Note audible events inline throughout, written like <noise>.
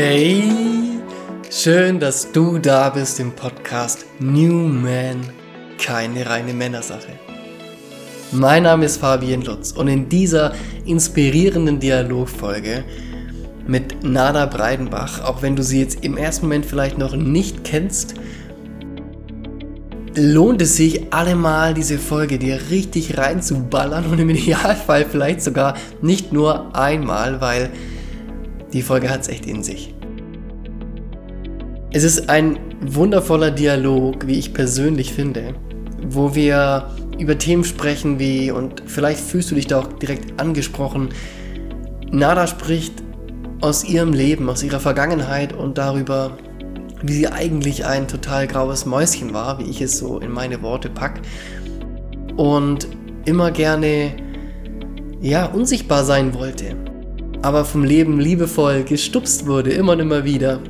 Hey, schön, dass du da bist im Podcast New Man, keine reine Männersache. Mein Name ist Fabian Lutz und in dieser inspirierenden Dialogfolge mit Nada Breidenbach, auch wenn du sie jetzt im ersten Moment vielleicht noch nicht kennst, lohnt es sich allemal diese Folge dir richtig reinzuballern und im Idealfall vielleicht sogar nicht nur einmal, weil die Folge hat es echt in sich. Es ist ein wundervoller Dialog, wie ich persönlich finde, wo wir über Themen sprechen wie, und vielleicht fühlst du dich da auch direkt angesprochen, Nada spricht aus ihrem Leben, aus ihrer Vergangenheit und darüber, wie sie eigentlich ein total graues Mäuschen war, wie ich es so in meine Worte pack. Und immer gerne, ja, unsichtbar sein wollte aber vom Leben liebevoll gestupst wurde, immer und immer wieder,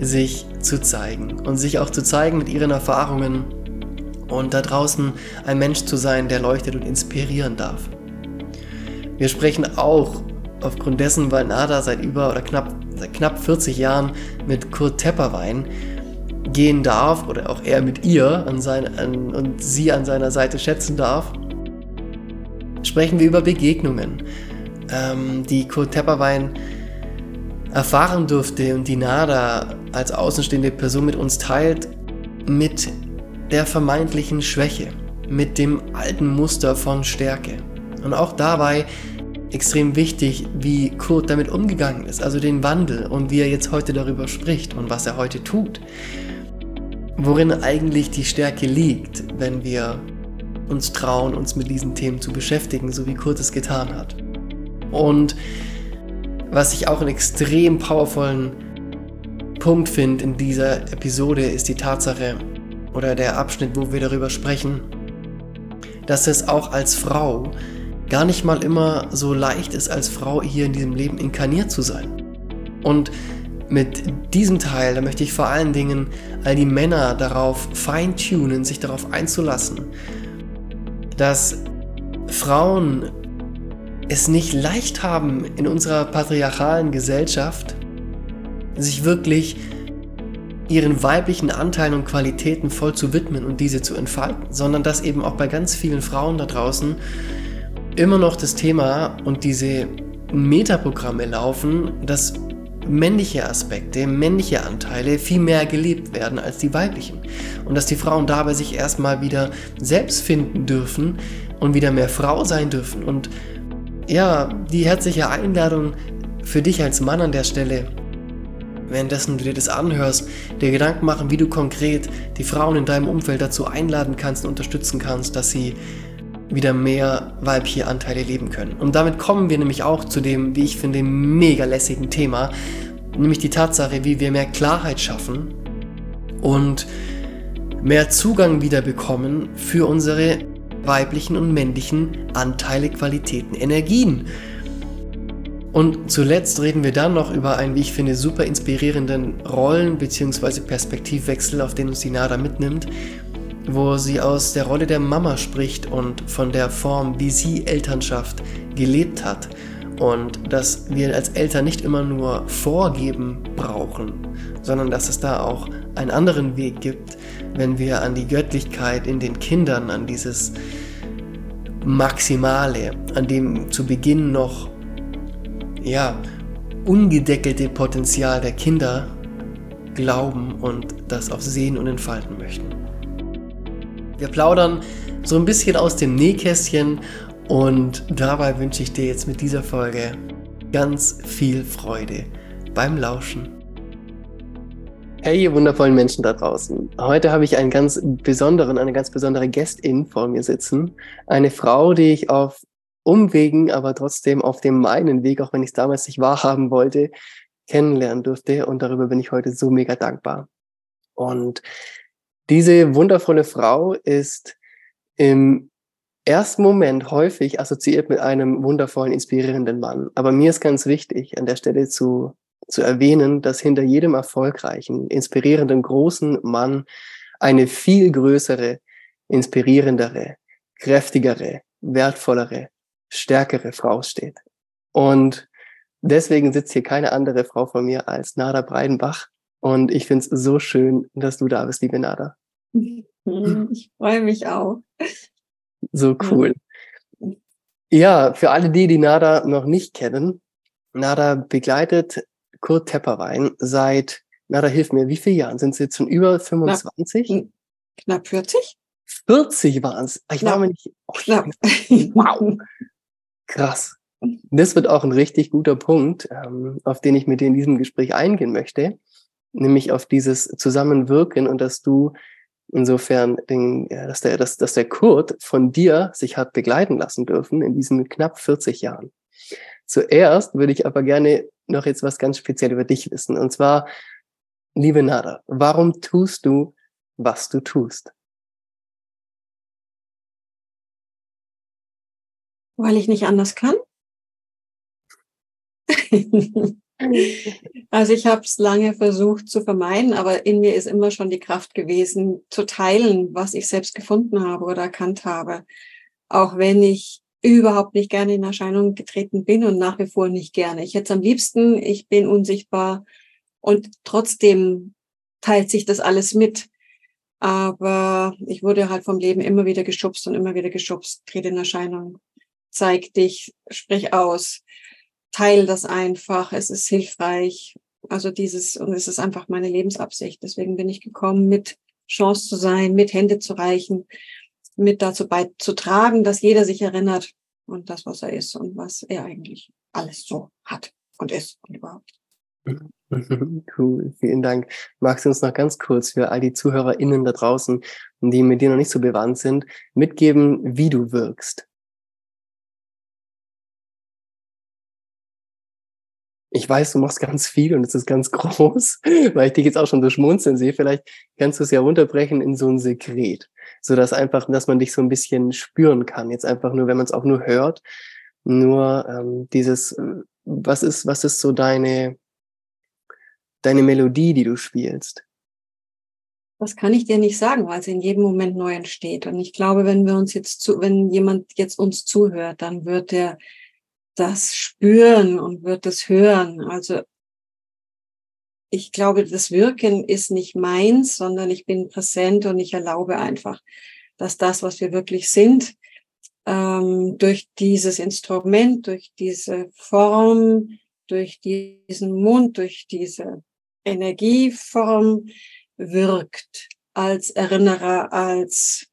sich zu zeigen und sich auch zu zeigen mit ihren Erfahrungen und da draußen ein Mensch zu sein, der leuchtet und inspirieren darf. Wir sprechen auch aufgrund dessen, weil Nada seit über oder knapp, seit knapp 40 Jahren mit Kurt Tepperwein gehen darf oder auch er mit ihr an sein, an, und sie an seiner Seite schätzen darf, sprechen wir über Begegnungen, ähm, die Kurt Tepperwein erfahren durfte und die Nada als außenstehende Person mit uns teilt, mit der vermeintlichen Schwäche, mit dem alten Muster von Stärke. Und auch dabei extrem wichtig, wie Kurt damit umgegangen ist, also den Wandel und wie er jetzt heute darüber spricht und was er heute tut. Worin eigentlich die Stärke liegt, wenn wir uns trauen, uns mit diesen Themen zu beschäftigen, so wie Kurt es getan hat. Und was ich auch einen extrem powervollen Punkt finde in dieser Episode, ist die Tatsache oder der Abschnitt, wo wir darüber sprechen, dass es auch als Frau gar nicht mal immer so leicht ist, als Frau hier in diesem Leben inkarniert zu sein. Und mit diesem Teil, da möchte ich vor allen Dingen all die Männer darauf feintunen, sich darauf einzulassen, dass Frauen es nicht leicht haben in unserer patriarchalen Gesellschaft, sich wirklich ihren weiblichen Anteilen und Qualitäten voll zu widmen und diese zu entfalten, sondern dass eben auch bei ganz vielen Frauen da draußen immer noch das Thema und diese Metaprogramme laufen, dass männliche Aspekte, männliche Anteile viel mehr gelebt werden als die weiblichen. Und dass die Frauen dabei sich erstmal wieder selbst finden dürfen und wieder mehr Frau sein dürfen und ja, die herzliche Einladung für dich als Mann an der Stelle, währenddessen du dir das anhörst, dir Gedanken machen, wie du konkret die Frauen in deinem Umfeld dazu einladen kannst und unterstützen kannst, dass sie wieder mehr weibliche Anteile leben können. Und damit kommen wir nämlich auch zu dem, wie ich finde, mega lässigen Thema, nämlich die Tatsache, wie wir mehr Klarheit schaffen und mehr Zugang wieder bekommen für unsere weiblichen und männlichen Anteile, Qualitäten, Energien. Und zuletzt reden wir dann noch über einen, wie ich finde, super inspirierenden Rollen- bzw. Perspektivwechsel, auf den uns die Nada mitnimmt, wo sie aus der Rolle der Mama spricht und von der Form, wie sie Elternschaft gelebt hat. Und dass wir als Eltern nicht immer nur vorgeben brauchen, sondern dass es da auch einen anderen Weg gibt, wenn wir an die Göttlichkeit in den Kindern, an dieses Maximale, an dem zu Beginn noch ja, ungedeckelte Potenzial der Kinder glauben und das auf sehen und entfalten möchten. Wir plaudern so ein bisschen aus dem Nähkästchen und dabei wünsche ich dir jetzt mit dieser Folge ganz viel Freude beim Lauschen. Hey, ihr wundervollen Menschen da draußen. Heute habe ich einen ganz besonderen, eine ganz besondere Gästin vor mir sitzen. Eine Frau, die ich auf Umwegen, aber trotzdem auf dem meinen Weg, auch wenn ich es damals nicht wahrhaben wollte, kennenlernen durfte. Und darüber bin ich heute so mega dankbar. Und diese wundervolle Frau ist im ersten Moment häufig assoziiert mit einem wundervollen, inspirierenden Mann. Aber mir ist ganz wichtig, an der Stelle zu zu erwähnen, dass hinter jedem erfolgreichen, inspirierenden großen Mann eine viel größere, inspirierendere, kräftigere, wertvollere, stärkere Frau steht. Und Deswegen sitzt hier keine andere Frau von mir als Nada Breidenbach. Und ich finde es so schön, dass du da bist, liebe Nada. Ich freue mich auch. So cool. Ja, für alle die, die Nada noch nicht kennen, Nada begleitet Kurt Tepperwein seit, Nada, hilf mir, wie viele Jahren? Sind es jetzt schon über 25? Knapp, knapp 40? 40 waren es. Ich war mir nicht. Oh, knapp. Wow. Krass. Das wird auch ein richtig guter Punkt, ähm, auf den ich mit dir in diesem Gespräch eingehen möchte, nämlich auf dieses Zusammenwirken und dass du insofern, den, dass, der, dass, dass der Kurt von dir sich hat begleiten lassen dürfen in diesen knapp 40 Jahren. Zuerst würde ich aber gerne noch jetzt was ganz speziell über dich wissen. Und zwar, liebe Nada, warum tust du, was du tust? Weil ich nicht anders kann. <laughs> also ich habe es lange versucht zu vermeiden, aber in mir ist immer schon die Kraft gewesen, zu teilen, was ich selbst gefunden habe oder erkannt habe. Auch wenn ich überhaupt nicht gerne in Erscheinung getreten bin und nach wie vor nicht gerne. Ich hätte es am liebsten, ich bin unsichtbar und trotzdem teilt sich das alles mit. Aber ich wurde halt vom Leben immer wieder geschubst und immer wieder geschubst, tritt in Erscheinung, zeig dich, sprich aus, teil das einfach, es ist hilfreich. Also dieses, und es ist einfach meine Lebensabsicht. Deswegen bin ich gekommen, mit Chance zu sein, mit Hände zu reichen, mit dazu beizutragen, dass jeder sich erinnert und das, was er ist und was er eigentlich alles so hat und ist und überhaupt. Cool, <laughs> vielen Dank. Magst du uns noch ganz kurz für all die ZuhörerInnen da draußen, die mit dir noch nicht so bewandt sind, mitgeben, wie du wirkst? Ich weiß, du machst ganz viel und es ist ganz <laughs> groß, weil ich dich jetzt auch schon so schmunzeln sehe. Vielleicht kannst du es ja runterbrechen in so ein Sekret, so dass einfach, dass man dich so ein bisschen spüren kann. Jetzt einfach nur, wenn man es auch nur hört, nur ähm, dieses, äh, was ist, was ist so deine, deine Melodie, die du spielst? Das kann ich dir nicht sagen, weil es in jedem Moment neu entsteht. Und ich glaube, wenn wir uns jetzt zu, wenn jemand jetzt uns zuhört, dann wird er das spüren und wird es hören. Also ich glaube, das Wirken ist nicht meins, sondern ich bin präsent und ich erlaube einfach, dass das, was wir wirklich sind, ähm, durch dieses Instrument, durch diese Form, durch diesen Mund, durch diese Energieform wirkt als Erinnerer, als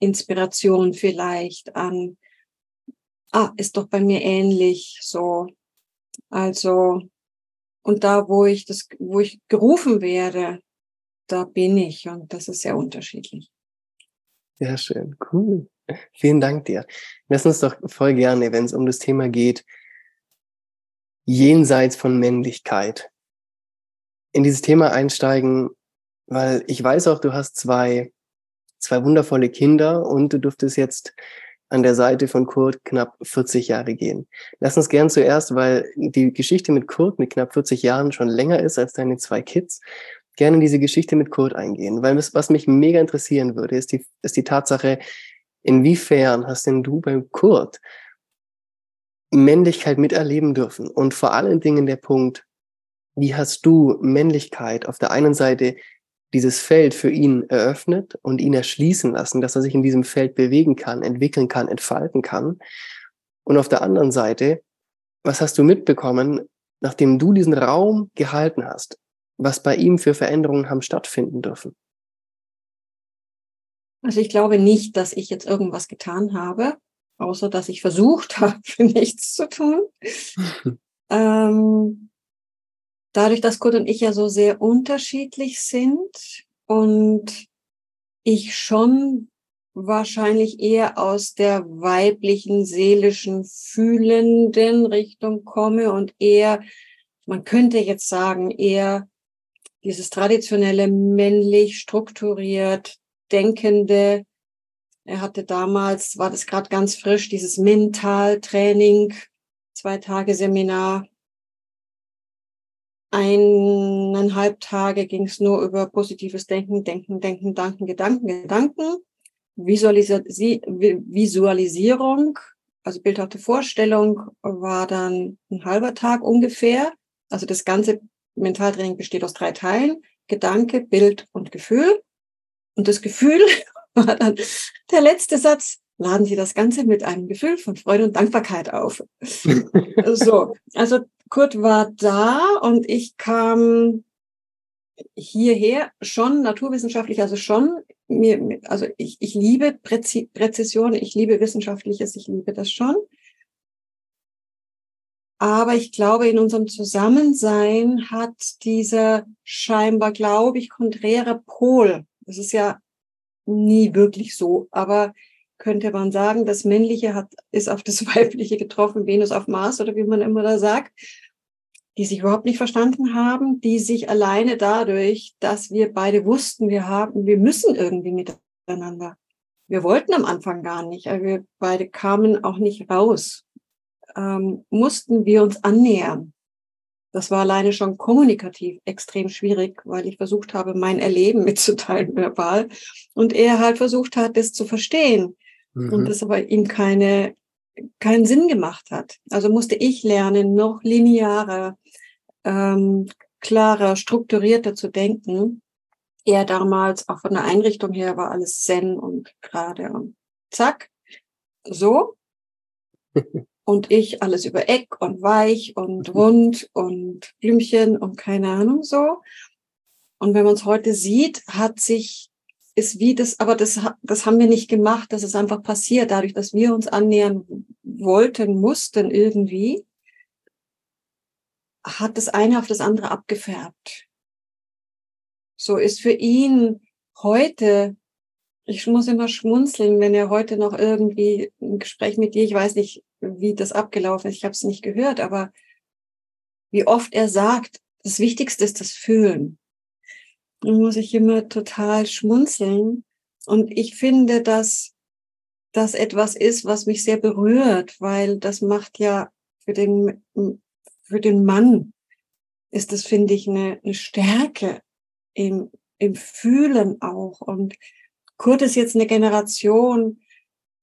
Inspiration vielleicht an ah, ist doch bei mir ähnlich, so. Also, und da, wo ich das, wo ich gerufen werde, da bin ich und das ist sehr unterschiedlich. Sehr schön, cool. Vielen Dank dir. Lass uns doch voll gerne, wenn es um das Thema geht, jenseits von Männlichkeit, in dieses Thema einsteigen, weil ich weiß auch, du hast zwei, zwei wundervolle Kinder und du durftest jetzt an der Seite von Kurt knapp 40 Jahre gehen. Lass uns gern zuerst, weil die Geschichte mit Kurt mit knapp 40 Jahren schon länger ist als deine zwei Kids, gerne in diese Geschichte mit Kurt eingehen. Weil was mich mega interessieren würde, ist die, ist die Tatsache, inwiefern hast denn du beim Kurt Männlichkeit miterleben dürfen? Und vor allen Dingen der Punkt, wie hast du Männlichkeit auf der einen Seite dieses Feld für ihn eröffnet und ihn erschließen lassen, dass er sich in diesem Feld bewegen kann, entwickeln kann, entfalten kann. Und auf der anderen Seite, was hast du mitbekommen, nachdem du diesen Raum gehalten hast, was bei ihm für Veränderungen haben stattfinden dürfen? Also ich glaube nicht, dass ich jetzt irgendwas getan habe, außer dass ich versucht <laughs> habe, nichts zu tun. <laughs> ähm, dadurch, dass Kurt und ich ja so sehr unterschiedlich sind und ich schon wahrscheinlich eher aus der weiblichen, seelischen, fühlenden Richtung komme und eher, man könnte jetzt sagen, eher dieses traditionelle männlich strukturiert denkende. Er hatte damals, war das gerade ganz frisch, dieses Mentaltraining, zwei Tage Seminar eineinhalb Tage ging es nur über positives Denken, Denken, Denken, Danken, Gedanken, Gedanken, Visualis Visualisierung, also bildhafte Vorstellung war dann ein halber Tag ungefähr. Also das ganze Mentaltraining besteht aus drei Teilen. Gedanke, Bild und Gefühl. Und das Gefühl <laughs> war dann der letzte Satz. Laden Sie das Ganze mit einem Gefühl von Freude und Dankbarkeit auf. <laughs> so, also Kurt war da und ich kam hierher schon naturwissenschaftlich, also schon mir, also ich, ich liebe Präzi Präzision, ich liebe Wissenschaftliches, ich liebe das schon. Aber ich glaube, in unserem Zusammensein hat dieser scheinbar, glaube ich, konträre Pol, das ist ja nie wirklich so, aber könnte man sagen, das Männliche hat, ist auf das <laughs> Weibliche getroffen, Venus auf Mars oder wie man immer da sagt, die sich überhaupt nicht verstanden haben, die sich alleine dadurch, dass wir beide wussten, wir haben, wir müssen irgendwie miteinander. Wir wollten am Anfang gar nicht, aber wir beide kamen auch nicht raus, ähm, mussten wir uns annähern. Das war alleine schon kommunikativ extrem schwierig, weil ich versucht habe, mein Erleben mitzuteilen verbal und er halt versucht hat, das zu verstehen mhm. und das aber ihm keine keinen Sinn gemacht hat. Also musste ich lernen, noch linearer, ähm, klarer, strukturierter zu denken. Er damals, auch von der Einrichtung her, war alles Zen und gerade und zack, so. <laughs> Und ich alles über Eck und weich und <laughs> rund und Blümchen und keine Ahnung so. Und wenn man es heute sieht, hat sich ist wie das, aber das, das haben wir nicht gemacht, das ist einfach passiert, dadurch, dass wir uns annähern wollten, mussten irgendwie, hat das eine auf das andere abgefärbt. So ist für ihn heute, ich muss immer schmunzeln, wenn er heute noch irgendwie ein Gespräch mit dir, ich weiß nicht, wie das abgelaufen ist, ich habe es nicht gehört, aber wie oft er sagt, das Wichtigste ist das Fühlen muss ich immer total schmunzeln. Und ich finde, dass das etwas ist, was mich sehr berührt, weil das macht ja für den, für den Mann ist das, finde ich, eine, eine Stärke im, im Fühlen auch. Und Kurt ist jetzt eine Generation,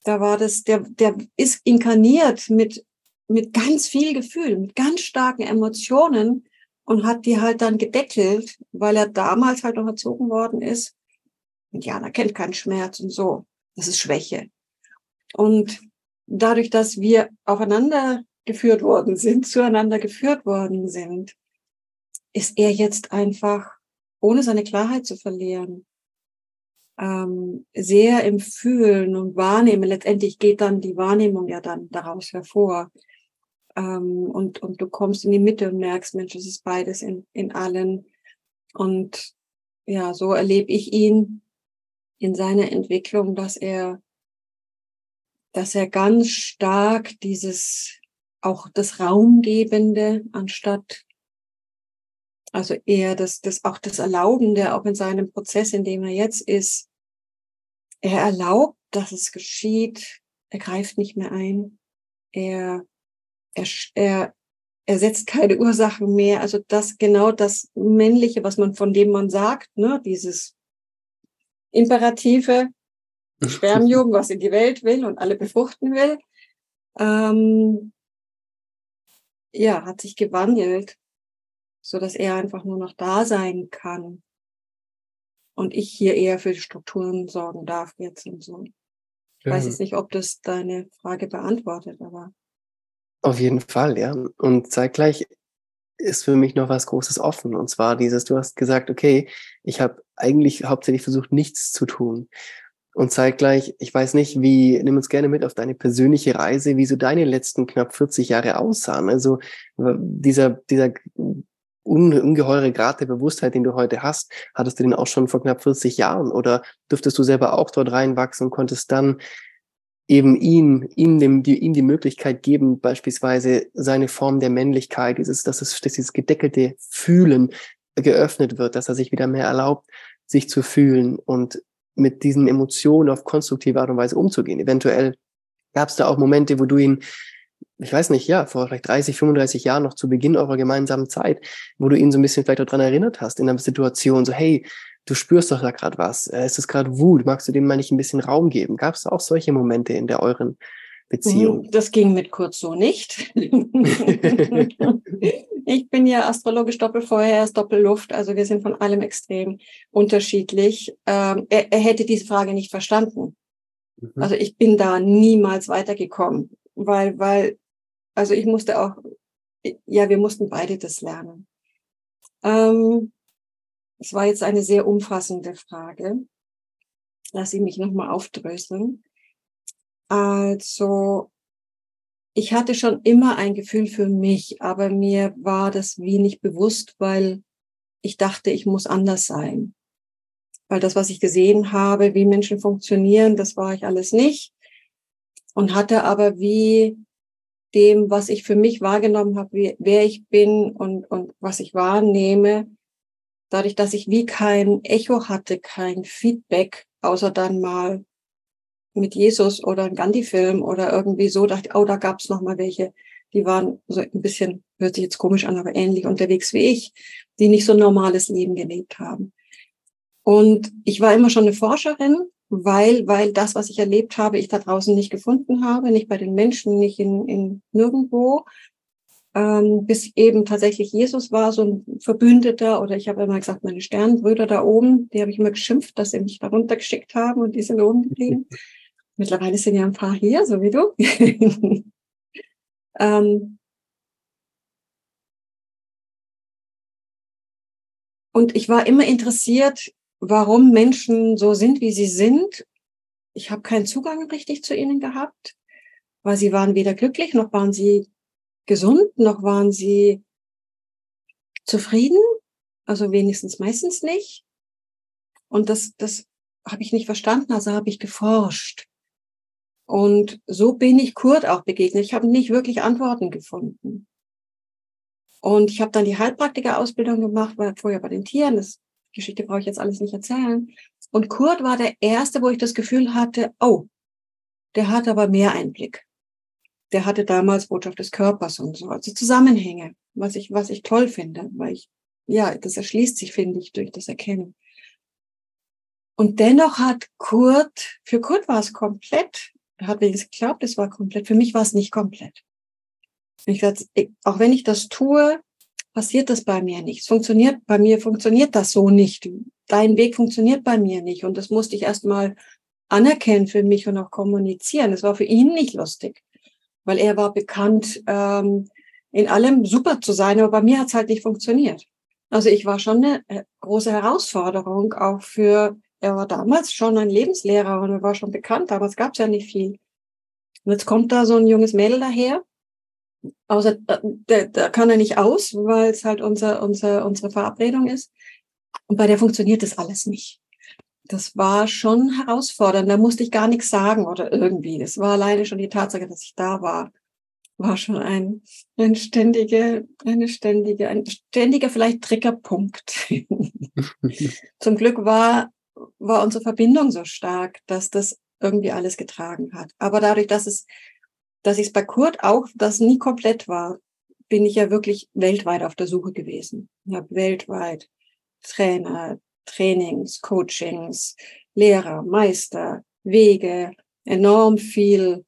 da war das, der, der ist inkarniert mit, mit ganz viel Gefühl, mit ganz starken Emotionen und hat die halt dann gedeckelt, weil er damals halt noch erzogen worden ist. Indianer kennt keinen Schmerz und so. Das ist Schwäche. Und dadurch, dass wir aufeinander geführt worden sind, zueinander geführt worden sind, ist er jetzt einfach, ohne seine Klarheit zu verlieren, ähm, sehr im Fühlen und Wahrnehmen. Letztendlich geht dann die Wahrnehmung ja dann daraus hervor. Ähm, und, und du kommst in die Mitte und merkst, Mensch, es ist beides in, in allen. Und ja, so erlebe ich ihn in seiner Entwicklung, dass er, dass er ganz stark dieses, auch das Raumgebende anstatt also eher das, das, auch das Erlaubende, auch in seinem Prozess, in dem er jetzt ist. Er erlaubt, dass es geschieht. Er greift nicht mehr ein. Er er, er, er setzt keine <laughs> Ursachen mehr. Also das genau das Männliche, was man von dem man sagt, ne, dieses imperative <laughs> Spermium, was in die Welt will und alle befruchten will, ähm, ja, hat sich gewandelt, so dass er einfach nur noch da sein kann und ich hier eher für die Strukturen sorgen darf jetzt und so. Ich ja. weiß jetzt nicht, ob das deine Frage beantwortet, aber auf jeden Fall, ja. Und zeitgleich ist für mich noch was Großes offen. Und zwar dieses, du hast gesagt, okay, ich habe eigentlich hauptsächlich versucht, nichts zu tun. Und zeitgleich, ich weiß nicht, wie, nimm uns gerne mit auf deine persönliche Reise, wie so deine letzten knapp 40 Jahre aussahen. Also dieser, dieser ungeheure Grad der Bewusstheit, den du heute hast, hattest du den auch schon vor knapp 40 Jahren? Oder durftest du selber auch dort reinwachsen und konntest dann eben ihm, ihm, dem, die, ihm die Möglichkeit geben, beispielsweise seine Form der Männlichkeit, dieses, dass, es, dass dieses gedeckelte Fühlen geöffnet wird, dass er sich wieder mehr erlaubt, sich zu fühlen und mit diesen Emotionen auf konstruktive Art und Weise umzugehen. Eventuell gab es da auch Momente, wo du ihn, ich weiß nicht, ja, vor vielleicht 30, 35 Jahren noch zu Beginn eurer gemeinsamen Zeit, wo du ihn so ein bisschen vielleicht dran erinnert hast, in einer Situation, so, hey, du spürst doch da gerade was. Äh, es ist gerade Wut. Magst du dem mal nicht ein bisschen Raum geben? Gab es auch solche Momente in der euren Beziehung? Das ging mit kurz so nicht. <laughs> ich bin ja astrologisch Doppelfeuer, er ist Doppelluft, also wir sind von allem extrem unterschiedlich. Ähm, er, er hätte diese Frage nicht verstanden. Mhm. Also ich bin da niemals weitergekommen, weil, weil, also ich musste auch, ja, wir mussten beide das lernen. Ähm, es war jetzt eine sehr umfassende Frage. Lass ich mich nochmal aufdröseln. Also, ich hatte schon immer ein Gefühl für mich, aber mir war das wenig bewusst, weil ich dachte, ich muss anders sein. Weil das, was ich gesehen habe, wie Menschen funktionieren, das war ich alles nicht. Und hatte aber wie dem, was ich für mich wahrgenommen habe, wie, wer ich bin und, und was ich wahrnehme, dadurch, dass ich wie kein Echo hatte, kein Feedback, außer dann mal mit Jesus oder ein Gandhi-Film oder irgendwie so, dachte, oh, da gab es noch mal welche, die waren so ein bisschen, hört sich jetzt komisch an, aber ähnlich unterwegs wie ich, die nicht so ein normales Leben gelebt haben. Und ich war immer schon eine Forscherin, weil, weil das, was ich erlebt habe, ich da draußen nicht gefunden habe, nicht bei den Menschen, nicht in, in nirgendwo, ähm, bis eben tatsächlich Jesus war, so ein Verbündeter, oder ich habe immer gesagt, meine Sternbrüder da oben, die habe ich immer geschimpft, dass sie mich da runtergeschickt haben und die sind oben geblieben. <laughs> Mittlerweile sind ja ein paar hier, so wie du. <laughs> ähm, und ich war immer interessiert, warum Menschen so sind, wie sie sind. Ich habe keinen Zugang richtig zu ihnen gehabt, weil sie waren weder glücklich, noch waren sie gesund, noch waren sie zufrieden. Also wenigstens meistens nicht. Und das, das habe ich nicht verstanden, also habe ich geforscht. Und so bin ich Kurt auch begegnet. Ich habe nicht wirklich Antworten gefunden. Und ich habe dann die Heilpraktiker-Ausbildung gemacht, war vorher bei den Tieren. Das Geschichte brauche ich jetzt alles nicht erzählen. Und Kurt war der erste, wo ich das Gefühl hatte, oh, der hat aber mehr Einblick. Der hatte damals Botschaft des Körpers und so, also Zusammenhänge, was ich, was ich toll finde, weil ich, ja, das erschließt sich, finde ich, durch das Erkennen. Und dennoch hat Kurt, für Kurt war es komplett er hat wenigstens geglaubt, es war komplett. Für mich war es nicht komplett. Ich dachte, auch wenn ich das tue, passiert das bei mir nicht. Es funktioniert, bei mir funktioniert das so nicht. Dein Weg funktioniert bei mir nicht. Und das musste ich erstmal anerkennen für mich und auch kommunizieren. Es war für ihn nicht lustig, weil er war bekannt, ähm, in allem super zu sein, aber bei mir hat es halt nicht funktioniert. Also ich war schon eine äh, große Herausforderung auch für er war damals schon ein Lebenslehrer und er war schon bekannt. Damals gab es ja nicht viel. Und jetzt kommt da so ein junges Mädel daher. Außer, da, da kann er nicht aus, weil es halt unser, unser, unsere Verabredung ist. Und bei der funktioniert das alles nicht. Das war schon herausfordernd. Da musste ich gar nichts sagen oder irgendwie. Das war alleine schon die Tatsache, dass ich da war, war schon ein, ein ständige, eine ständige, ein ständiger vielleicht Triggerpunkt. <laughs> Zum Glück war war unsere Verbindung so stark, dass das irgendwie alles getragen hat. Aber dadurch, dass es, dass ich es bei Kurt auch, das nie komplett war, bin ich ja wirklich weltweit auf der Suche gewesen. Ich habe weltweit Trainer, Trainings, Coachings, Lehrer, Meister, Wege, enorm viel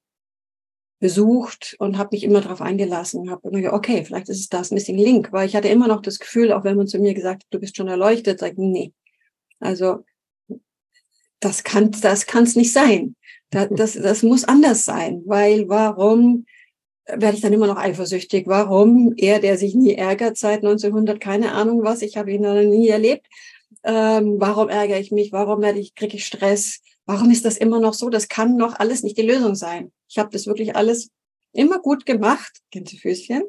besucht und habe mich immer darauf eingelassen, habe immer gesagt, okay, vielleicht ist es das Missing Link, weil ich hatte immer noch das Gefühl, auch wenn man zu mir gesagt hat, du bist schon erleuchtet, sag ich, nee. Also das kann das kann's nicht sein. Das, das, das muss anders sein, weil warum werde ich dann immer noch eifersüchtig? Warum er, der sich nie ärgert seit 1900, keine Ahnung was, ich habe ihn noch nie erlebt. Ähm, warum ärgere ich mich? Warum werde ich kriege ich Stress? Warum ist das immer noch so? Das kann noch alles nicht die Lösung sein. Ich habe das wirklich alles immer gut gemacht, Gänsefüßchen,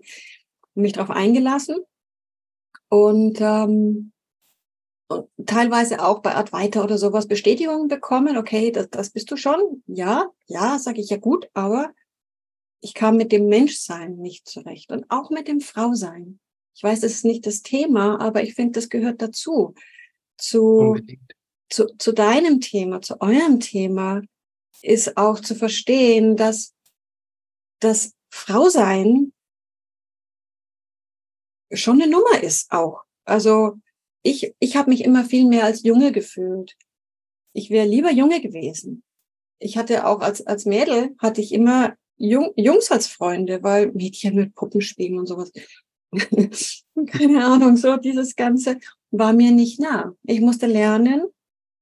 mich darauf eingelassen und ähm, und teilweise auch bei Advaita oder sowas Bestätigungen bekommen, okay, das, das bist du schon. Ja, ja, sage ich ja gut, aber ich kam mit dem Menschsein nicht zurecht und auch mit dem Frausein. Ich weiß, das ist nicht das Thema, aber ich finde, das gehört dazu. Zu, zu, zu deinem Thema, zu eurem Thema ist auch zu verstehen, dass das Frausein schon eine Nummer ist auch. Also ich, ich habe mich immer viel mehr als Junge gefühlt. Ich wäre lieber Junge gewesen. Ich hatte auch als, als Mädel, hatte ich immer Jung, Jungs als Freunde, weil Mädchen mit Puppen spielen und sowas. <laughs> Keine Ahnung, so dieses Ganze war mir nicht nah. Ich musste lernen,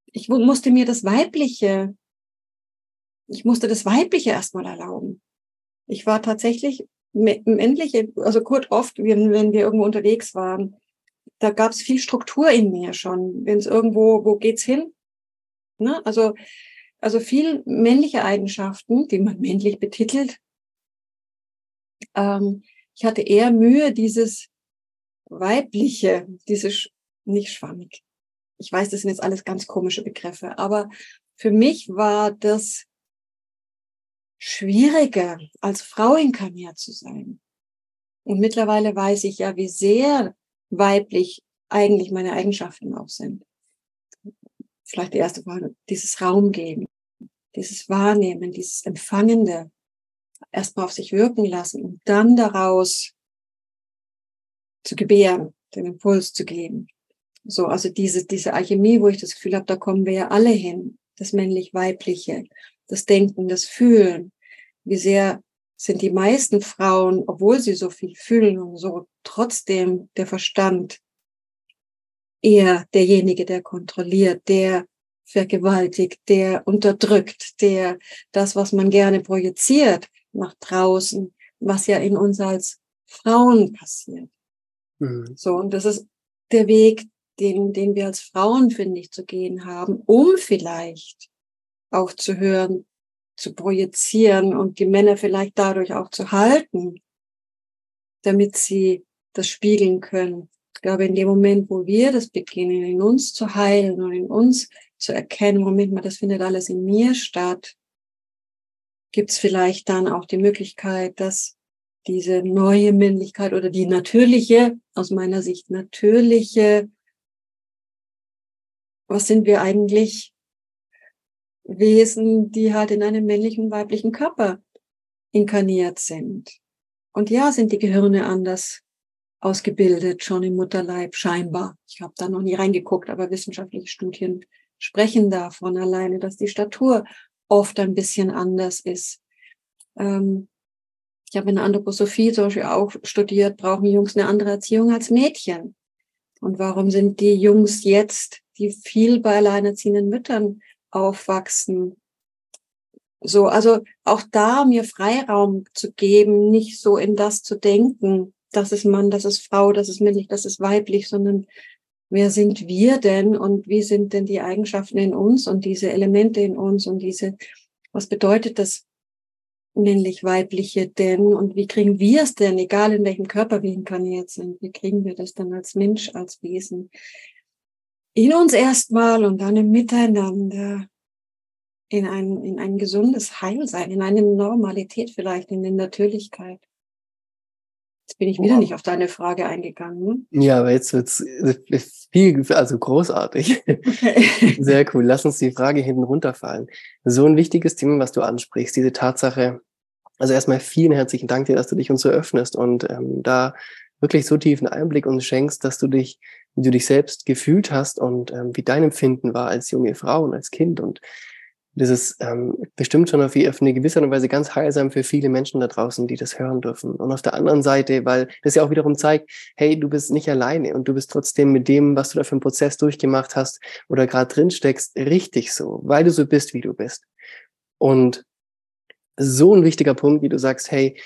ich musste mir das Weibliche, ich musste das Weibliche erstmal erlauben. Ich war tatsächlich männliche, also kurz oft, wenn, wir irgendwo unterwegs waren, da gab es viel Struktur in mir schon. Wenn es irgendwo, wo geht's hin? Ne? Also, also viel männliche Eigenschaften, die man männlich betitelt. Ähm, ich hatte eher Mühe, dieses weibliche, dieses nicht schwammig. Ich weiß, das sind jetzt alles ganz komische Begriffe, aber für mich war das schwieriger, als Frau inkarniert zu sein. Und mittlerweile weiß ich ja, wie sehr weiblich eigentlich meine Eigenschaften auch sind. Vielleicht die erste Frage, dieses Raum geben, dieses Wahrnehmen, dieses Empfangende, erstmal auf sich wirken lassen und dann daraus zu gebären, den Impuls zu geben. So, also diese, diese Alchemie, wo ich das Gefühl habe, da kommen wir ja alle hin. Das männlich-weibliche, das Denken, das Fühlen. Wie sehr sind die meisten Frauen, obwohl sie so viel fühlen und so trotzdem der Verstand eher derjenige, der kontrolliert, der vergewaltigt, der unterdrückt, der das, was man gerne projiziert nach draußen, was ja in uns als Frauen passiert. Mhm. So, und das ist der Weg, den, den wir als Frauen, finde ich, zu gehen haben, um vielleicht aufzuhören, zu projizieren und die Männer vielleicht dadurch auch zu halten, damit sie das spiegeln können. Ich glaube, in dem Moment, wo wir das beginnen, in uns zu heilen und in uns zu erkennen, Moment mal, das findet alles in mir statt, gibt es vielleicht dann auch die Möglichkeit, dass diese neue Männlichkeit oder die natürliche, aus meiner Sicht natürliche, was sind wir eigentlich? Wesen, die halt in einem männlichen, weiblichen Körper inkarniert sind. Und ja, sind die Gehirne anders ausgebildet, schon im Mutterleib, scheinbar. Ich habe da noch nie reingeguckt, aber wissenschaftliche Studien sprechen davon alleine, dass die Statur oft ein bisschen anders ist. Ähm, ich habe in der Anthroposophie zum Beispiel auch studiert, brauchen Jungs eine andere Erziehung als Mädchen. Und warum sind die Jungs jetzt, die viel bei alleinerziehenden Müttern aufwachsen. So, also auch da mir Freiraum zu geben, nicht so in das zu denken, das ist Mann, das ist Frau, das ist männlich, das ist weiblich, sondern wer sind wir denn und wie sind denn die Eigenschaften in uns und diese Elemente in uns und diese, was bedeutet das männlich-weibliche denn und wie kriegen wir es denn, egal in welchem Körper wir inkarniert sind, wie kriegen wir das dann als Mensch, als Wesen in uns erstmal und dann im Miteinander in ein, in ein gesundes Heilsein, in eine Normalität vielleicht, in eine Natürlichkeit. Jetzt bin ich wieder wow. nicht auf deine Frage eingegangen. Ja, aber jetzt wird's viel, also großartig. Okay. <laughs> Sehr cool. Lass uns die Frage hinten runterfallen. So ein wichtiges Thema, was du ansprichst, diese Tatsache. Also erstmal vielen herzlichen Dank dir, dass du dich uns so öffnest und ähm, da wirklich so tiefen Einblick uns schenkst, dass du dich wie du dich selbst gefühlt hast und ähm, wie dein Empfinden war als junge Frau und als Kind. Und das ist ähm, bestimmt schon auf, eine gewisse Weise ganz heilsam für viele Menschen da draußen, die das hören dürfen. Und auf der anderen Seite, weil das ja auch wiederum zeigt, hey, du bist nicht alleine und du bist trotzdem mit dem, was du da für einen Prozess durchgemacht hast oder gerade drin steckst, richtig so, weil du so bist, wie du bist. Und so ein wichtiger Punkt, wie du sagst, hey,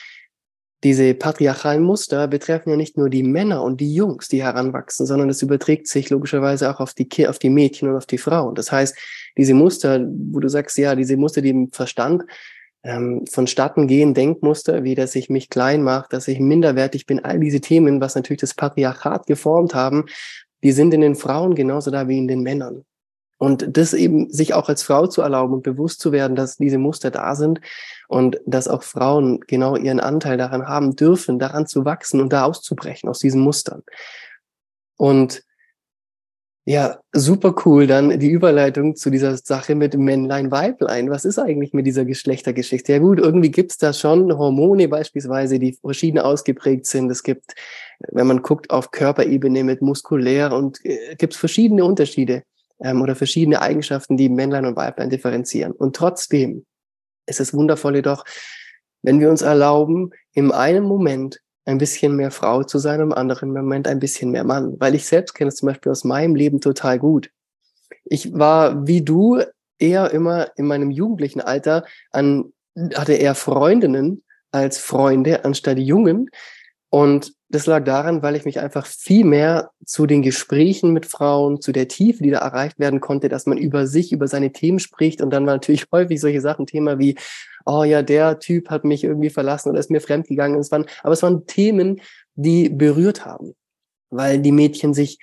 diese patriarchalen Muster betreffen ja nicht nur die Männer und die Jungs, die heranwachsen, sondern es überträgt sich logischerweise auch auf die, auf die Mädchen und auf die Frauen. Das heißt, diese Muster, wo du sagst, ja, diese Muster, die im Verstand ähm, vonstatten gehen, Denkmuster, wie dass ich mich klein mache, dass ich minderwertig bin, all diese Themen, was natürlich das Patriarchat geformt haben, die sind in den Frauen genauso da wie in den Männern. Und das eben sich auch als Frau zu erlauben und bewusst zu werden, dass diese Muster da sind und dass auch Frauen genau ihren Anteil daran haben dürfen, daran zu wachsen und da auszubrechen aus diesen Mustern. Und ja, super cool. Dann die Überleitung zu dieser Sache mit Männlein, Weiblein. Was ist eigentlich mit dieser Geschlechtergeschichte? Ja gut, irgendwie gibt's da schon Hormone beispielsweise, die verschieden ausgeprägt sind. Es gibt, wenn man guckt auf Körperebene mit muskulär und äh, gibt's verschiedene Unterschiede ähm, oder verschiedene Eigenschaften, die Männlein und Weiblein differenzieren. Und trotzdem ist es wundervoll jedoch, wenn wir uns erlauben, im einen Moment ein bisschen mehr Frau zu sein, im anderen Moment ein bisschen mehr Mann. Weil ich selbst kenne es zum Beispiel aus meinem Leben total gut. Ich war wie du eher immer in meinem jugendlichen Alter an, hatte eher Freundinnen als Freunde anstatt Jungen. Und das lag daran, weil ich mich einfach viel mehr zu den Gesprächen mit Frauen, zu der Tiefe, die da erreicht werden konnte, dass man über sich, über seine Themen spricht. Und dann war natürlich häufig solche Sachen Thema wie, oh ja, der Typ hat mich irgendwie verlassen oder ist mir fremdgegangen. Es waren, aber es waren Themen, die berührt haben, weil die Mädchen sich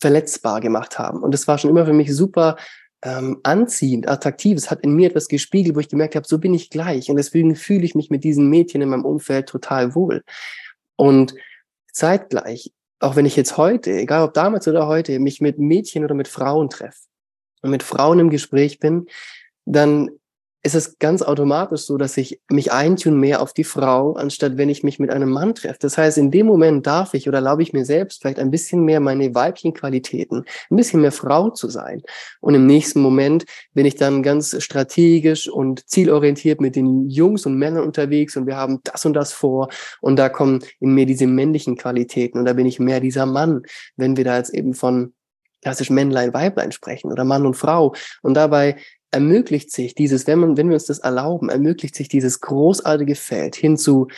verletzbar gemacht haben. Und es war schon immer für mich super ähm, anziehend, attraktiv. Es hat in mir etwas gespiegelt, wo ich gemerkt habe, so bin ich gleich. Und deswegen fühle ich mich mit diesen Mädchen in meinem Umfeld total wohl. Und zeitgleich, auch wenn ich jetzt heute, egal ob damals oder heute, mich mit Mädchen oder mit Frauen treffe und mit Frauen im Gespräch bin, dann ist es ganz automatisch so, dass ich mich eintune mehr auf die Frau, anstatt wenn ich mich mit einem Mann treffe. Das heißt, in dem Moment darf ich oder erlaube ich mir selbst vielleicht ein bisschen mehr meine weiblichen Qualitäten, ein bisschen mehr Frau zu sein. Und im nächsten Moment bin ich dann ganz strategisch und zielorientiert mit den Jungs und Männern unterwegs und wir haben das und das vor und da kommen in mir diese männlichen Qualitäten und da bin ich mehr dieser Mann, wenn wir da jetzt eben von klassisch Männlein, Weiblein sprechen oder Mann und Frau. Und dabei ermöglicht sich dieses, wenn, man, wenn wir uns das erlauben, ermöglicht sich dieses großartige Feld hin zu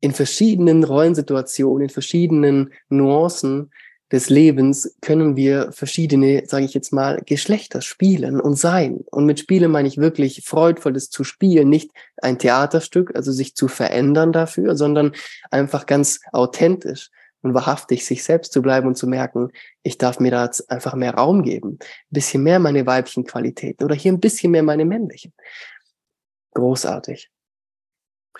in verschiedenen Rollensituationen, in verschiedenen Nuancen des Lebens können wir verschiedene, sage ich jetzt mal, Geschlechter spielen und sein. Und mit Spielen meine ich wirklich freudvolles zu spielen, nicht ein Theaterstück, also sich zu verändern dafür, sondern einfach ganz authentisch und wahrhaftig sich selbst zu bleiben und zu merken, ich darf mir da jetzt einfach mehr Raum geben, ein bisschen mehr meine weiblichen Qualitäten oder hier ein bisschen mehr meine männlichen. Großartig.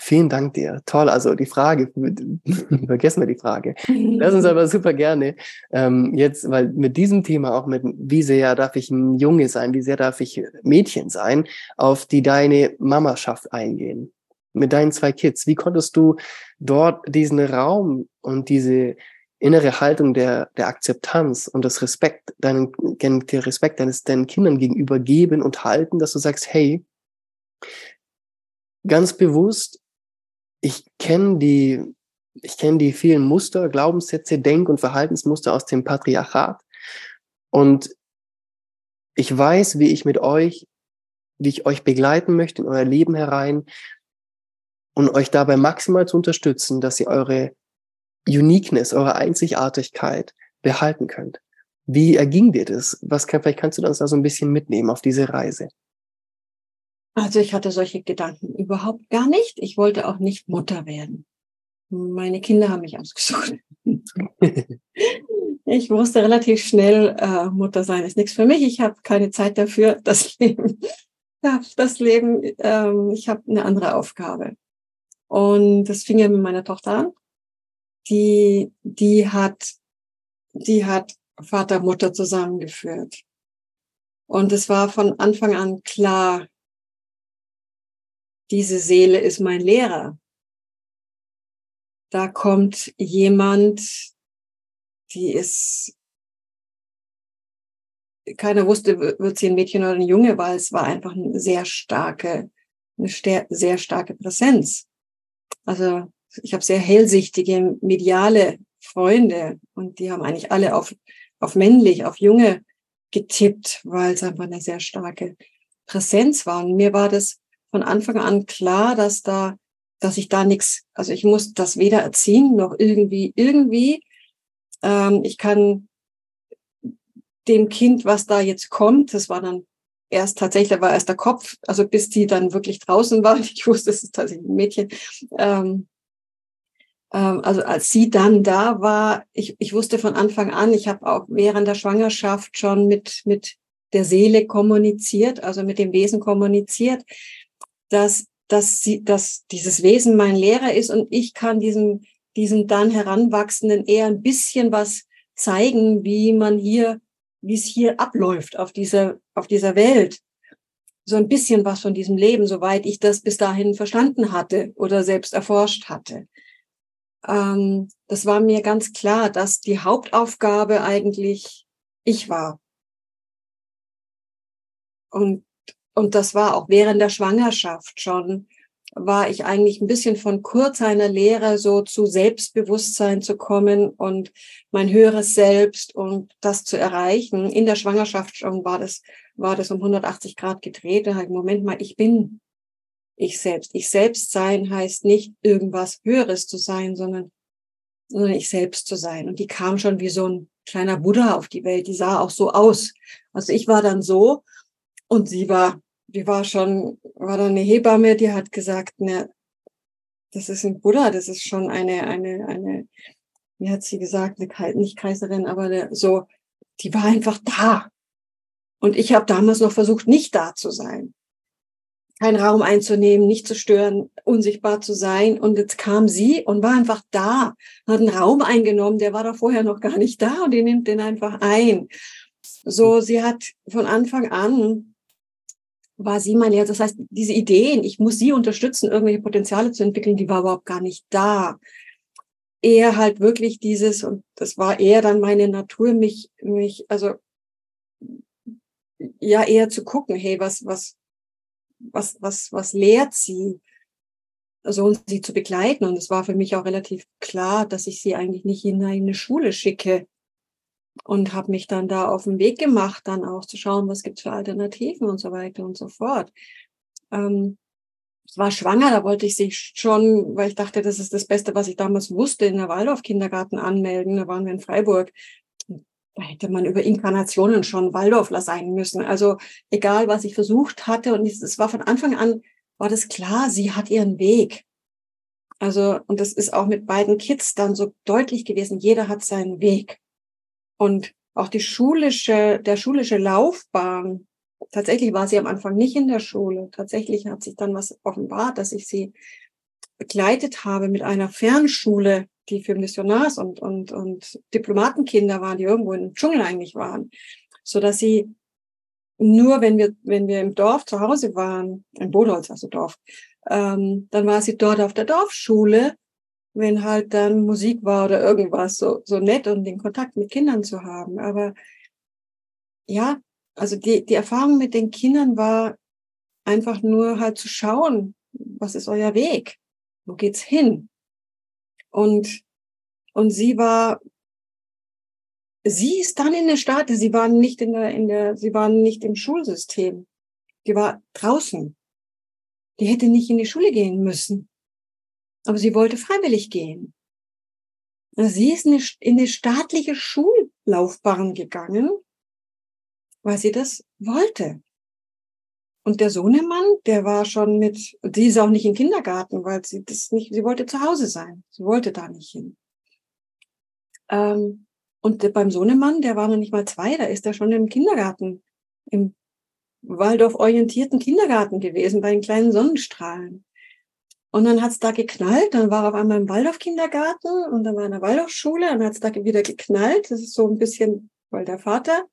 Vielen Dank dir. Toll. Also die Frage, <laughs> vergessen wir die Frage. Lass uns aber super gerne ähm, jetzt, weil mit diesem Thema auch mit, wie sehr darf ich ein Junge sein, wie sehr darf ich Mädchen sein, auf die deine Mamaschaft eingehen mit deinen zwei Kids? Wie konntest du dort diesen Raum und diese innere Haltung der, der Akzeptanz und das Respekt, deinen, der Respekt deines, deinen Kindern gegenüber geben und halten, dass du sagst, hey, ganz bewusst, ich kenne die, ich kenne die vielen Muster, Glaubenssätze, Denk- und Verhaltensmuster aus dem Patriarchat und ich weiß, wie ich mit euch, wie ich euch begleiten möchte in euer Leben herein, und euch dabei maximal zu unterstützen, dass ihr eure Uniqueness, eure Einzigartigkeit behalten könnt. Wie erging dir das? Was kann, vielleicht kannst du uns da so ein bisschen mitnehmen auf diese Reise? Also ich hatte solche Gedanken überhaupt gar nicht. Ich wollte auch nicht Mutter werden. Meine Kinder haben mich ausgesucht. <laughs> ich wusste relativ schnell, äh, Mutter sein ist nichts für mich. Ich habe keine Zeit dafür. Das Leben, <laughs> das Leben, ähm, ich habe eine andere Aufgabe. Und das fing ja mit meiner Tochter an. Die, die hat, die hat Vater, Mutter zusammengeführt. Und es war von Anfang an klar, diese Seele ist mein Lehrer. Da kommt jemand, die ist, keiner wusste, wird sie ein Mädchen oder ein Junge, weil es war einfach eine sehr starke, eine sehr starke Präsenz. Also ich habe sehr hellsichtige, mediale Freunde und die haben eigentlich alle auf, auf männlich, auf Junge getippt, weil es einfach eine sehr starke Präsenz war. Und mir war das von Anfang an klar, dass da, dass ich da nichts, also ich muss das weder erziehen noch irgendwie, irgendwie. Ähm, ich kann dem Kind, was da jetzt kommt, das war dann erst tatsächlich, war erst der Kopf, also bis die dann wirklich draußen war, <laughs> ich wusste, es ist tatsächlich ein Mädchen, ähm, ähm, also als sie dann da war, ich, ich wusste von Anfang an, ich habe auch während der Schwangerschaft schon mit, mit der Seele kommuniziert, also mit dem Wesen kommuniziert, dass, dass, sie, dass dieses Wesen mein Lehrer ist und ich kann diesem, diesem dann Heranwachsenden eher ein bisschen was zeigen, wie man hier wie es hier abläuft auf dieser, auf dieser Welt. So ein bisschen was von diesem Leben, soweit ich das bis dahin verstanden hatte oder selbst erforscht hatte. Ähm, das war mir ganz klar, dass die Hauptaufgabe eigentlich ich war. Und, und das war auch während der Schwangerschaft schon war ich eigentlich ein bisschen von kurz einer Lehre so zu Selbstbewusstsein zu kommen und mein höheres Selbst und das zu erreichen. In der Schwangerschaft schon war das, war das um 180 Grad gedreht. Da halt, Moment mal, ich bin ich selbst. Ich selbst sein heißt nicht irgendwas Höheres zu sein, sondern, sondern ich selbst zu sein. Und die kam schon wie so ein kleiner Buddha auf die Welt. Die sah auch so aus. Also ich war dann so und sie war die war schon, war da eine Hebamme, die hat gesagt, ne, das ist ein Buddha, das ist schon eine, eine, eine, wie hat sie gesagt, eine, nicht Kaiserin, aber eine, so, die war einfach da. Und ich habe damals noch versucht, nicht da zu sein. Keinen Raum einzunehmen, nicht zu stören, unsichtbar zu sein. Und jetzt kam sie und war einfach da, hat einen Raum eingenommen, der war da vorher noch gar nicht da und die nimmt den einfach ein. So, sie hat von Anfang an war sie mein Lehrer. Das heißt, diese Ideen, ich muss sie unterstützen, irgendwelche Potenziale zu entwickeln, die war überhaupt gar nicht da. Eher halt wirklich dieses, und das war eher dann meine Natur, mich, mich, also, ja, eher zu gucken, hey, was, was, was, was, was lehrt sie? Also, und sie zu begleiten. Und es war für mich auch relativ klar, dass ich sie eigentlich nicht in eine Schule schicke, und habe mich dann da auf den Weg gemacht, dann auch zu schauen, was gibt's für Alternativen und so weiter und so fort. Ähm, ich war schwanger, da wollte ich sich schon, weil ich dachte, das ist das Beste, was ich damals wusste, in der Waldorf-Kindergarten anmelden. Da waren wir in Freiburg. Da hätte man über Inkarnationen schon Waldorfler sein müssen. Also egal, was ich versucht hatte. Und es war von Anfang an, war das klar, sie hat ihren Weg. Also, und das ist auch mit beiden Kids dann so deutlich gewesen. Jeder hat seinen Weg. Und auch die schulische, der schulische Laufbahn, tatsächlich war sie am Anfang nicht in der Schule. Tatsächlich hat sich dann was offenbart, dass ich sie begleitet habe mit einer Fernschule, die für Missionars- und, und, und Diplomatenkinder waren, die irgendwo im Dschungel eigentlich waren, so dass sie nur, wenn wir, wenn wir im Dorf zu Hause waren, in Bodolz, also Dorf, ähm, dann war sie dort auf der Dorfschule wenn halt dann Musik war oder irgendwas, so, so nett und den Kontakt mit Kindern zu haben. Aber ja, also die, die Erfahrung mit den Kindern war einfach nur halt zu schauen, was ist euer Weg? Wo geht's hin? Und, und sie war, sie ist dann in der Stadt, sie waren nicht in der, in der, sie waren nicht im Schulsystem. Die war draußen. Die hätte nicht in die Schule gehen müssen. Aber sie wollte freiwillig gehen. Sie ist in eine staatliche Schullaufbahn gegangen, weil sie das wollte. Und der Sohnemann, der war schon mit, sie ist auch nicht im Kindergarten, weil sie das nicht, sie wollte zu Hause sein. Sie wollte da nicht hin. Ähm, und beim Sohnemann, der war noch nicht mal zwei, da ist er schon im Kindergarten, im Waldorf orientierten Kindergarten gewesen, bei den kleinen Sonnenstrahlen. Und dann hat's da geknallt, dann war er auf einmal im Waldorf-Kindergarten und dann war er in der Waldorfschule, dann hat's da wieder geknallt. Das ist so ein bisschen, weil der Vater,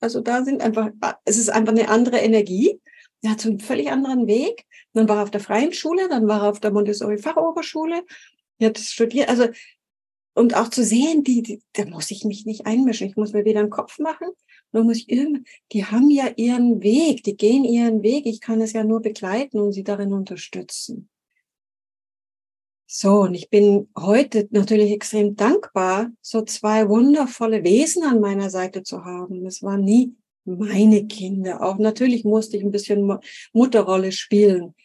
also da sind einfach, es ist einfach eine andere Energie. Er hat so einen völlig anderen Weg. dann war er auf der freien Schule, dann war er auf der Montessori-Fachoberschule, er hat studiert, also, und auch zu sehen, die, die, da muss ich mich nicht einmischen. Ich muss mir wieder einen Kopf machen. Nur muss ich irgend, die haben ja ihren Weg, die gehen ihren Weg. Ich kann es ja nur begleiten und sie darin unterstützen. So, und ich bin heute natürlich extrem dankbar, so zwei wundervolle Wesen an meiner Seite zu haben. Es waren nie meine Kinder. Auch natürlich musste ich ein bisschen Mutterrolle spielen.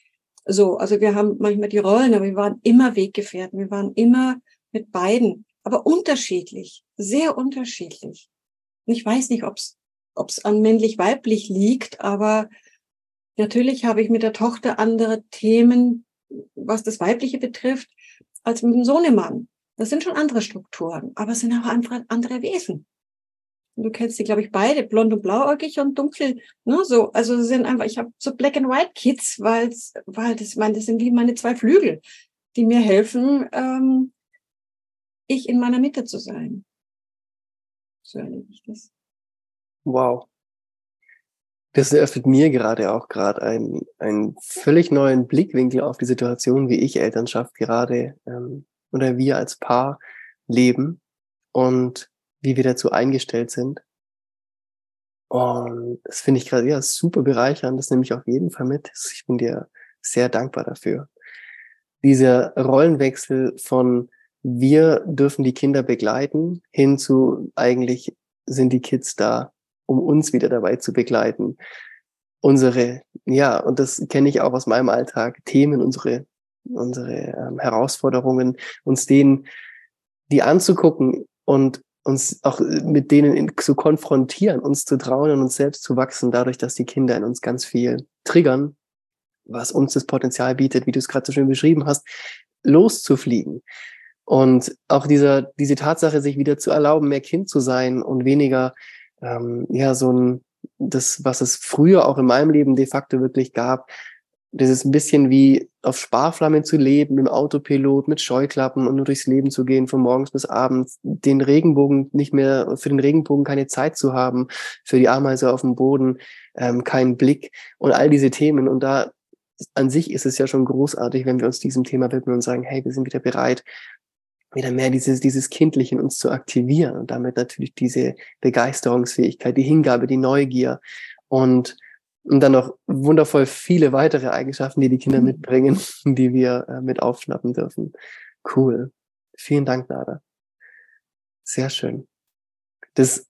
So, also wir haben manchmal die Rollen, aber wir waren immer Weggefährten. Wir waren immer mit beiden, aber unterschiedlich, sehr unterschiedlich. Und ich weiß nicht, ob es an männlich-weiblich liegt, aber natürlich habe ich mit der Tochter andere Themen, was das Weibliche betrifft als mit dem Sohnemann. Das sind schon andere Strukturen, aber es sind auch andere, andere Wesen. Du kennst die, glaube ich, beide, blond und blauäugig und dunkel. Ne, so, also sind einfach, ich habe so Black and White Kids, weil weil das, meine, das sind wie meine zwei Flügel, die mir helfen, ähm, ich in meiner Mitte zu sein. So erlebe ich das. Wow das eröffnet mir gerade auch gerade einen, einen völlig neuen Blickwinkel auf die Situation, wie ich Elternschaft gerade ähm, oder wir als Paar leben und wie wir dazu eingestellt sind. Und das finde ich gerade ja super bereichernd. Das nehme ich auf jeden Fall mit. Ich bin dir sehr dankbar dafür. dieser Rollenwechsel von wir dürfen die Kinder begleiten hin zu eigentlich sind die Kids da, um uns wieder dabei zu begleiten. Unsere, ja, und das kenne ich auch aus meinem Alltag, Themen, unsere, unsere ähm, Herausforderungen, uns denen, die anzugucken und uns auch mit denen in, zu konfrontieren, uns zu trauen und uns selbst zu wachsen, dadurch, dass die Kinder in uns ganz viel triggern, was uns das Potenzial bietet, wie du es gerade so schön beschrieben hast, loszufliegen. Und auch dieser, diese Tatsache, sich wieder zu erlauben, mehr Kind zu sein und weniger, ähm, ja, so ein, das, was es früher auch in meinem Leben de facto wirklich gab, das ist ein bisschen wie auf Sparflammen zu leben, im Autopilot, mit Scheuklappen und nur durchs Leben zu gehen, von morgens bis abends, den Regenbogen nicht mehr, für den Regenbogen keine Zeit zu haben, für die Ameise auf dem Boden ähm, keinen Blick und all diese Themen. Und da an sich ist es ja schon großartig, wenn wir uns diesem Thema widmen und sagen, hey, wir sind wieder bereit, wieder mehr dieses, dieses Kindliche in uns zu aktivieren und damit natürlich diese Begeisterungsfähigkeit, die Hingabe, die Neugier und, und dann noch wundervoll viele weitere Eigenschaften, die die Kinder mhm. mitbringen, <laughs> die wir äh, mit aufschnappen dürfen. Cool. Vielen Dank, Nada. Sehr schön. Das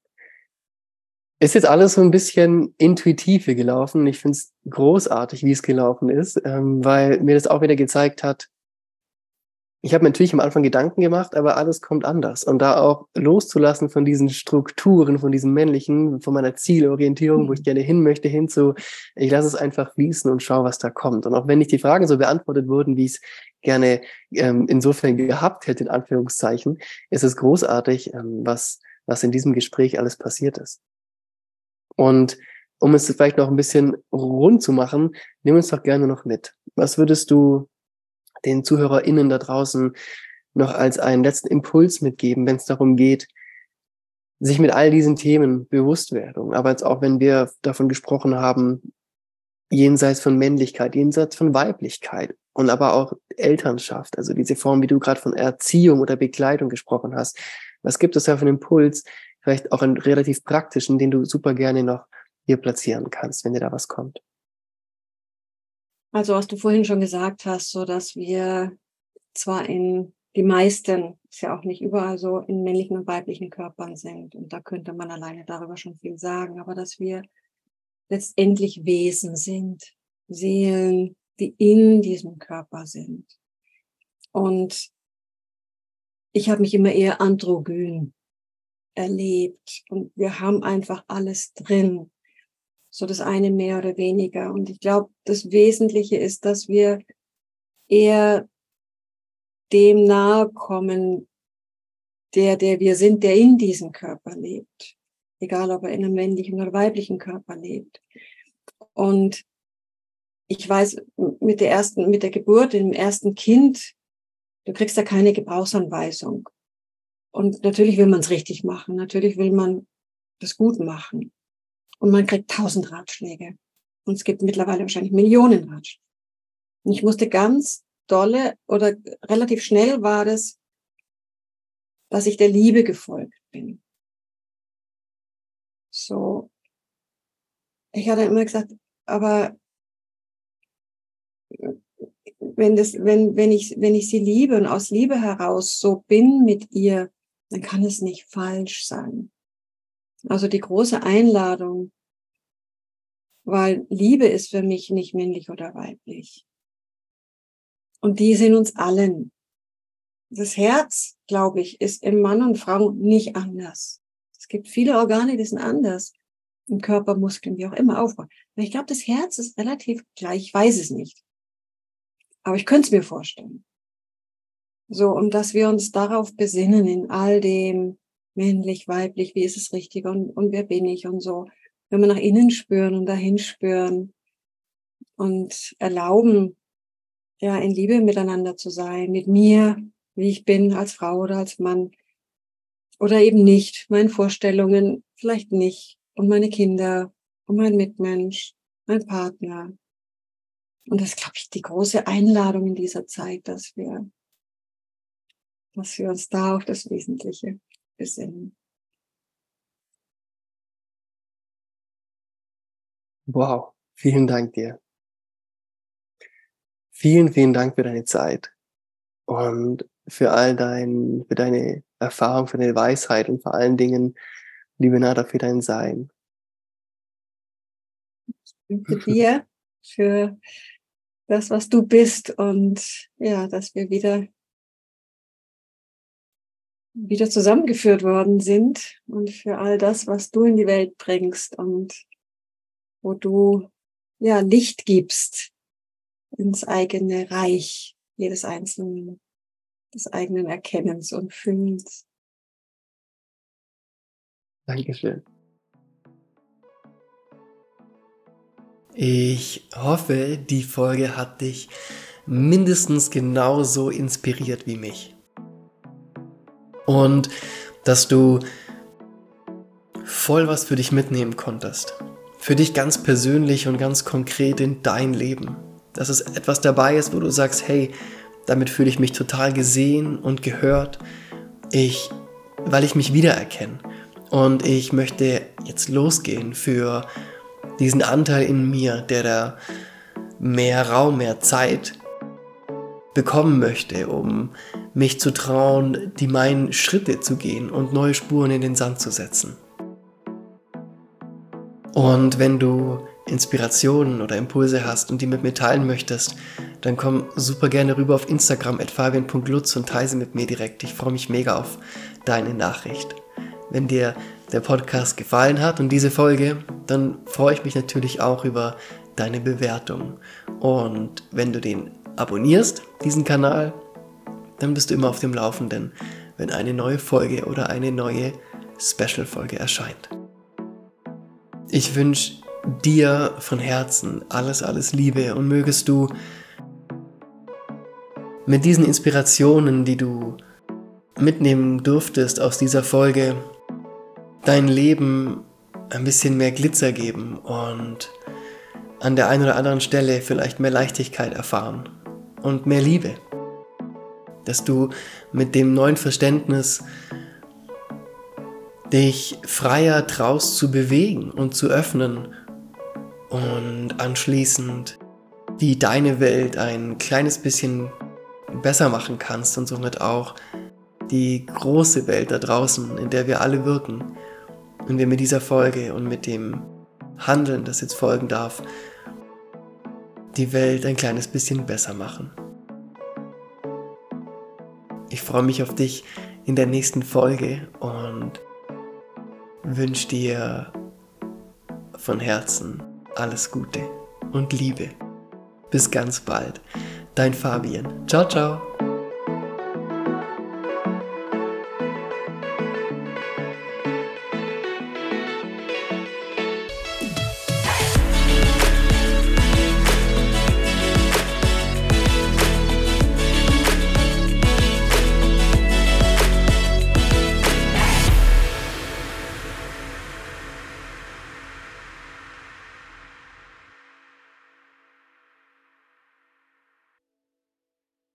ist jetzt alles so ein bisschen intuitiv hier gelaufen. Ich finde es großartig, wie es gelaufen ist, ähm, weil mir das auch wieder gezeigt hat, ich habe mir natürlich am Anfang Gedanken gemacht, aber alles kommt anders. Und da auch loszulassen von diesen Strukturen, von diesem männlichen, von meiner Zielorientierung, wo ich mhm. gerne hin möchte, hin zu, ich lasse es einfach fließen und schaue, was da kommt. Und auch wenn nicht die Fragen so beantwortet wurden, wie ich es gerne ähm, insofern gehabt hätte, in Anführungszeichen, ist es großartig, ähm, was, was in diesem Gespräch alles passiert ist. Und um es vielleicht noch ein bisschen rund zu machen, nimm uns doch gerne noch mit. Was würdest du den ZuhörerInnen da draußen noch als einen letzten Impuls mitgeben, wenn es darum geht, sich mit all diesen Themen Bewusstwerdung, aber jetzt auch wenn wir davon gesprochen haben, jenseits von Männlichkeit, jenseits von Weiblichkeit und aber auch Elternschaft, also diese Form, wie du gerade von Erziehung oder Begleitung gesprochen hast. Was gibt es da für einen Impuls, vielleicht auch einen relativ praktischen, den du super gerne noch hier platzieren kannst, wenn dir da was kommt? Also was du vorhin schon gesagt hast, so dass wir zwar in die meisten, ist ja auch nicht überall so, in männlichen und weiblichen Körpern sind. Und da könnte man alleine darüber schon viel sagen, aber dass wir letztendlich Wesen sind, Seelen, die in diesem Körper sind. Und ich habe mich immer eher androgyn erlebt und wir haben einfach alles drin so das eine mehr oder weniger. Und ich glaube, das Wesentliche ist, dass wir eher dem nahe kommen, der, der wir sind, der in diesem Körper lebt. Egal, ob er in einem männlichen oder weiblichen Körper lebt. Und ich weiß, mit der ersten, mit der Geburt, dem ersten Kind, du kriegst da keine Gebrauchsanweisung. Und natürlich will man es richtig machen. Natürlich will man das gut machen und man kriegt tausend Ratschläge. Und es gibt mittlerweile wahrscheinlich Millionen Ratschläge. Und ich musste ganz dolle oder relativ schnell war das, dass ich der Liebe gefolgt bin. So. Ich hatte immer gesagt, aber wenn das, wenn, wenn ich, wenn ich sie liebe und aus Liebe heraus so bin mit ihr, dann kann es nicht falsch sein. Also die große Einladung, weil Liebe ist für mich nicht männlich oder weiblich. Und die sind uns allen. Das Herz, glaube ich, ist im Mann und Frau nicht anders. Es gibt viele Organe, die sind anders. Im Körper, Muskeln, wie auch immer aufbauen. Aber ich glaube, das Herz ist relativ gleich. Ich weiß es nicht. Aber ich könnte es mir vorstellen. So, und dass wir uns darauf besinnen in all dem, männlich, weiblich, wie ist es richtig und, und wer bin ich und so. Wenn wir nach innen spüren und dahin spüren und erlauben, ja, in Liebe miteinander zu sein, mit mir, wie ich bin, als Frau oder als Mann. Oder eben nicht, meinen Vorstellungen vielleicht nicht. Und meine Kinder und mein Mitmensch, mein Partner. Und das glaube ich, die große Einladung in dieser Zeit, dass wir, dass wir uns da auf das Wesentliche besinnen. Wow, vielen Dank dir. Vielen, vielen Dank für deine Zeit. und für all dein, für deine Erfahrung, für deine Weisheit und vor allen Dingen, liebe Nada, für dein Sein. Ich danke dir für das, was du bist und ja, dass wir wieder wieder zusammengeführt worden sind und für all das, was du in die Welt bringst und wo du ja Licht gibst ins eigene Reich jedes einzelnen des eigenen Erkennens und Fühlens. Dankeschön. Ich hoffe, die Folge hat dich mindestens genauso inspiriert wie mich. Und dass du voll was für dich mitnehmen konntest. Für dich ganz persönlich und ganz konkret in dein Leben. Dass es etwas dabei ist, wo du sagst, hey, damit fühle ich mich total gesehen und gehört. Ich, weil ich mich wiedererkenne. Und ich möchte jetzt losgehen für diesen Anteil in mir, der da mehr Raum, mehr Zeit bekommen möchte, um mich zu trauen, die meinen Schritte zu gehen und neue Spuren in den Sand zu setzen. Und wenn du Inspirationen oder Impulse hast und die mit mir teilen möchtest, dann komm super gerne rüber auf Instagram at fabian.lutz und teile sie mit mir direkt. Ich freue mich mega auf deine Nachricht. Wenn dir der Podcast gefallen hat und diese Folge, dann freue ich mich natürlich auch über deine Bewertung. Und wenn du den abonnierst, diesen Kanal, dann bist du immer auf dem Laufenden, wenn eine neue Folge oder eine neue Special-Folge erscheint. Ich wünsche dir von Herzen alles, alles Liebe und mögest du mit diesen Inspirationen, die du mitnehmen durftest aus dieser Folge, dein Leben ein bisschen mehr Glitzer geben und an der einen oder anderen Stelle vielleicht mehr Leichtigkeit erfahren und mehr Liebe. Dass du mit dem neuen Verständnis dich freier traust zu bewegen und zu öffnen und anschließend wie deine Welt ein kleines bisschen besser machen kannst und somit auch die große Welt da draußen, in der wir alle wirken, und wir mit dieser Folge und mit dem Handeln, das jetzt folgen darf, die Welt ein kleines bisschen besser machen. Ich freue mich auf dich in der nächsten Folge und wünsche dir von Herzen alles Gute und Liebe. Bis ganz bald. Dein Fabian. Ciao, ciao.